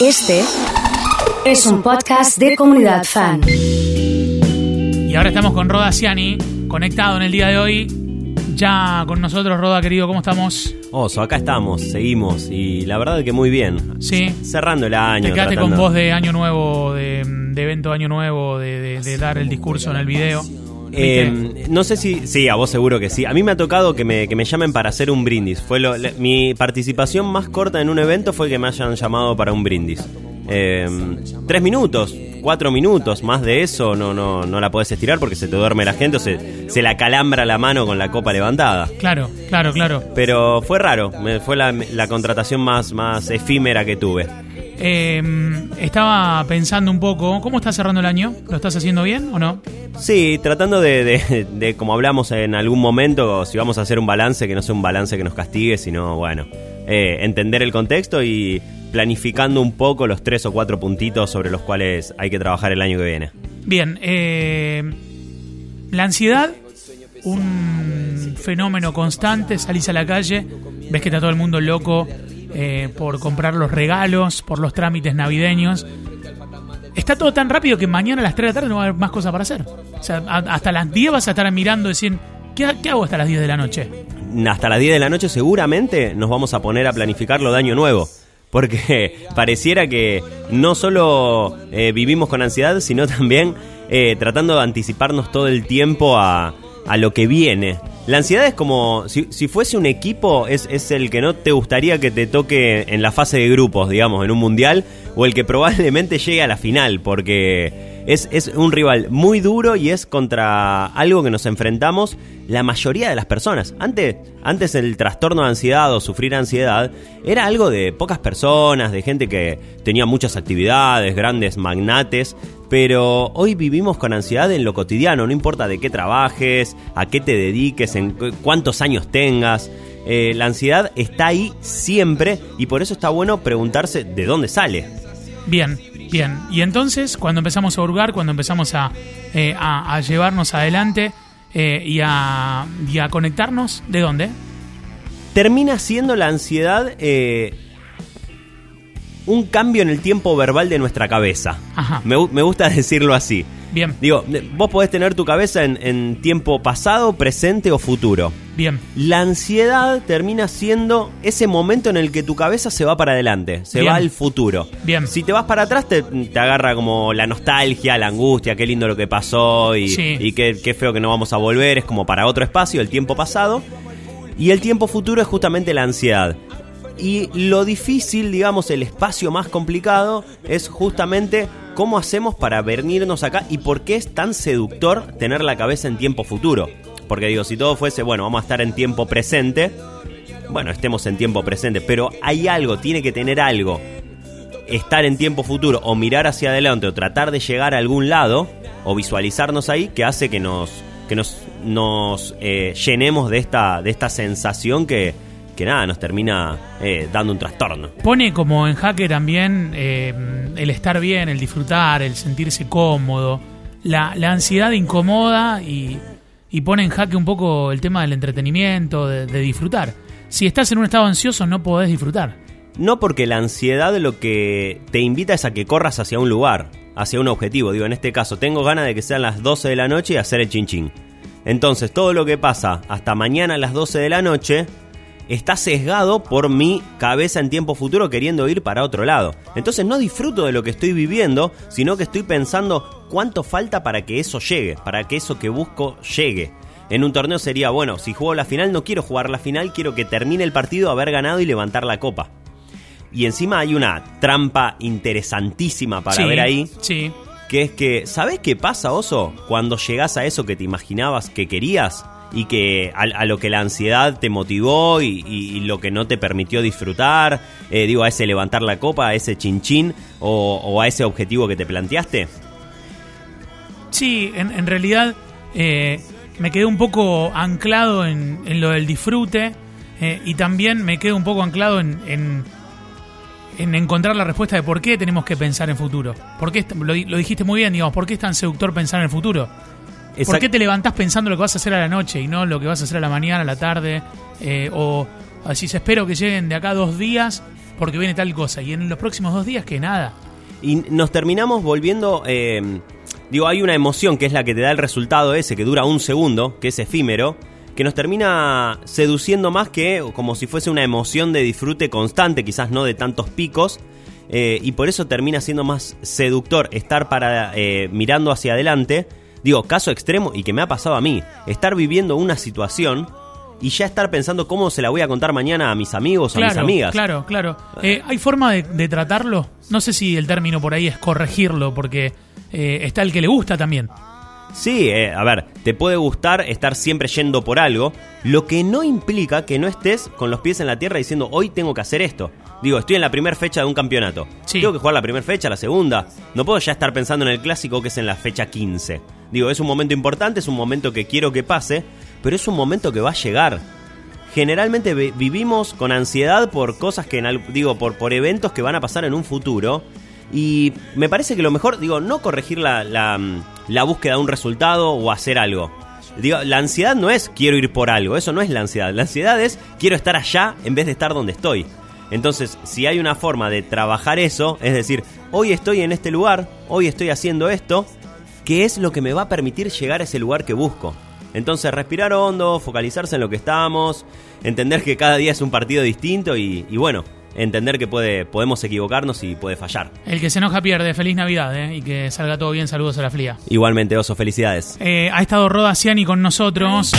Este es un podcast de comunidad fan. Y ahora estamos con Roda Ciani, conectado en el día de hoy. Ya con nosotros, Roda, querido, ¿cómo estamos? Oso, acá estamos, seguimos y la verdad que muy bien. Sí. Cerrando el año. Te quedaste tratando- con voz de año nuevo, de, de evento año nuevo, de, de- de dar el discurso en el video. Eh, no sé si. Sí, a vos seguro que sí. A mí me ha tocado que me, que me llamen para hacer un brindis. Fue lo- la- mi participación más corta en un evento fue que me hayan llamado para un brindis. Eh, tres minutos, cuatro minutos, más de eso no, no, no la podés estirar porque se te duerme la gente o se, se la calambra la mano con la copa levantada. Claro, claro, claro. Pero fue raro, fue la, la contratación más, más efímera que tuve. Eh, estaba pensando un poco, ¿cómo estás cerrando el año? ¿Lo estás haciendo bien o no? Sí, tratando de, de- de, como hablamos en algún momento, si vamos a hacer un balance, que no sea un balance que nos castigue, sino, bueno, eh, entender el contexto y planificando un poco los tres o cuatro puntitos sobre los cuales hay que trabajar el año que viene. Bien, eh, la ansiedad, un fenómeno constante, salís a la calle, ves que está todo el mundo loco eh, por comprar los regalos, por los trámites navideños. Está todo tan rápido que mañana a las 3 de la tarde no va a haber más cosas para hacer. O sea, hasta las 10 vas a estar mirando y decir, ¿qué, ha- qué hago hasta las 10 de la noche? Hasta las 10 de la noche seguramente nos vamos a poner a planificar lo de año nuevo. Porque pareciera que no solo eh, vivimos con ansiedad, sino también eh, tratando de anticiparnos todo el tiempo a, a lo que viene. La ansiedad es como, si, fuese un equipo, es, es el que no te gustaría que te toque en la fase de grupos, digamos, en un mundial, o el que probablemente llegue a la final, porque es, un rival muy duro y es contra algo que nos enfrentamos la mayoría de las personas. Antes, antes el trastorno de ansiedad o sufrir ansiedad era algo de pocas personas, de gente que tenía muchas actividades, grandes magnates, pero hoy vivimos con ansiedad en lo cotidiano, no importa de qué trabajes, a qué te dediques, en cu- cuántos años tengas. eh, la ansiedad está ahí siempre y por eso está bueno preguntarse de dónde sale. Bien, bien. Y entonces, cuando empezamos a hurgar, cuando empezamos a, eh, llevarnos adelante eh, y, a, y a conectarnos, ¿de dónde? termina siendo la ansiedad eh, un cambio en el tiempo verbal de nuestra cabeza. Ajá. Me, me gusta decirlo así. Bien, Digo, vos podés tener tu cabeza en, en tiempo pasado, presente o futuro. bien. La ansiedad termina siendo ese momento en el que tu cabeza se va para adelante, se Bien. va al futuro. Bien. Si te vas para atrás, te, te agarra como la nostalgia, la angustia, qué lindo lo que pasó y, Sí. y qué, qué feo que no vamos a volver. Es como para otro espacio, el tiempo pasado. Y el tiempo futuro es justamente la ansiedad. Y lo difícil, digamos, el espacio más complicado es justamente cómo hacemos para venirnos acá y por qué es tan seductor tener la cabeza en tiempo futuro. Porque digo, si todo fuese, bueno, vamos a estar en tiempo presente, bueno, estemos en tiempo presente, pero hay algo, tiene que tener algo. Estar en tiempo futuro o mirar hacia adelante o tratar de llegar a algún lado o visualizarnos ahí que hace que nos, que nos, nos eh, llenemos de esta, de esta sensación que, que nada, nos termina eh, dando un trastorno. Pone como en jaque también eh, el estar bien, el disfrutar, el sentirse cómodo. La, la ansiedad incomoda y, y pone en jaque un poco el tema del entretenimiento, de, de disfrutar. Si estás en un estado ansioso no podés disfrutar. No porque la ansiedad lo que te invita es a que corras hacia un lugar, hacia un objetivo. Digo, en este caso, tengo ganas de que sean las 12 de la noche y hacer el chin chin. Entonces, todo lo que pasa hasta mañana a las 12 de la noche está sesgado por mi cabeza en tiempo futuro queriendo ir para otro lado. Entonces no disfruto de lo que estoy viviendo, sino que estoy pensando cuánto falta para que eso llegue, para que eso que busco llegue. En un torneo sería, bueno, si juego la final no quiero jugar la final, quiero que termine el partido, haber ganado y levantar la copa. Y encima hay una trampa interesantísima para Sí, ver ahí, Sí. que es que, ¿sabés qué pasa, Oso? Cuando llegás a eso que te imaginabas que querías y que a, a lo que la ansiedad te motivó y, lo que no te permitió disfrutar, eh, digo, a ese levantar la copa, a ese chinchín o, o a ese objetivo que te planteaste. Sí, en, en realidad eh, me quedé un poco anclado en, lo del disfrute eh, y también me quedo un poco anclado en, en, en encontrar la respuesta de por qué tenemos que pensar en futuro. ¿Por qué, lo, lo dijiste muy bien, digamos, ¿por qué es tan seductor pensar en el futuro? ¿Por qué te levantás pensando lo que vas a hacer a la noche y no lo que vas a hacer a la mañana, a la tarde? Eh, o así espero que lleguen de acá dos días porque viene tal cosa. Y en los próximos dos días, que nada. Y nos terminamos volviendo. eh, digo, hay una emoción que es la que te da el resultado ese, que dura un segundo, que es efímero, que nos termina seduciendo más que como si fuese una emoción de disfrute constante, quizás no de tantos picos. eh, y por eso termina siendo más seductor estar para eh, mirando hacia adelante. Digo, caso extremo y que me ha pasado a mí, estar viviendo una situación y ya estar pensando cómo se la voy a contar mañana a mis amigos o a mis amigas. claro, claro. Eh, ¿Hay forma de, de tratarlo? No sé si el término por ahí es corregirlo, porque eh, está el que le gusta también. Sí, eh, a ver, te puede gustar estar siempre yendo por algo, lo que no implica que no estés con los pies en la tierra diciendo hoy tengo que hacer esto. Digo, estoy en la primera fecha de un campeonato. Sí. Tengo que jugar la primera fecha, la segunda. No puedo ya estar pensando en el clásico que es en la fecha 15. Digo, es un momento importante, es un momento que quiero que pase, pero es un momento que va a llegar. Generalmente vi- vivimos con ansiedad por cosas que, en digo, por, por eventos que van a pasar en un futuro. Y me parece que lo mejor, digo, no corregir la, la, mm, la búsqueda de un resultado o hacer algo. Digo, la ansiedad no es quiero ir por algo, eso no es la ansiedad. La ansiedad es quiero estar allá en vez de estar donde estoy. Entonces, si hay una forma de trabajar eso, es decir, hoy estoy en este lugar, hoy estoy haciendo esto, ¿qué es lo que me va a permitir llegar a ese lugar que busco? Entonces, respirar hondo, focalizarse en lo que estamos, entender que cada día es un partido distinto y, y bueno, entender que puede, podemos equivocarnos y puede fallar. El que se enoja pierde. Feliz Navidad, ¿eh? Y que salga todo bien. Saludos a la fría. Igualmente, Oso, felicidades. Eh, ha estado Roda Ciani con nosotros.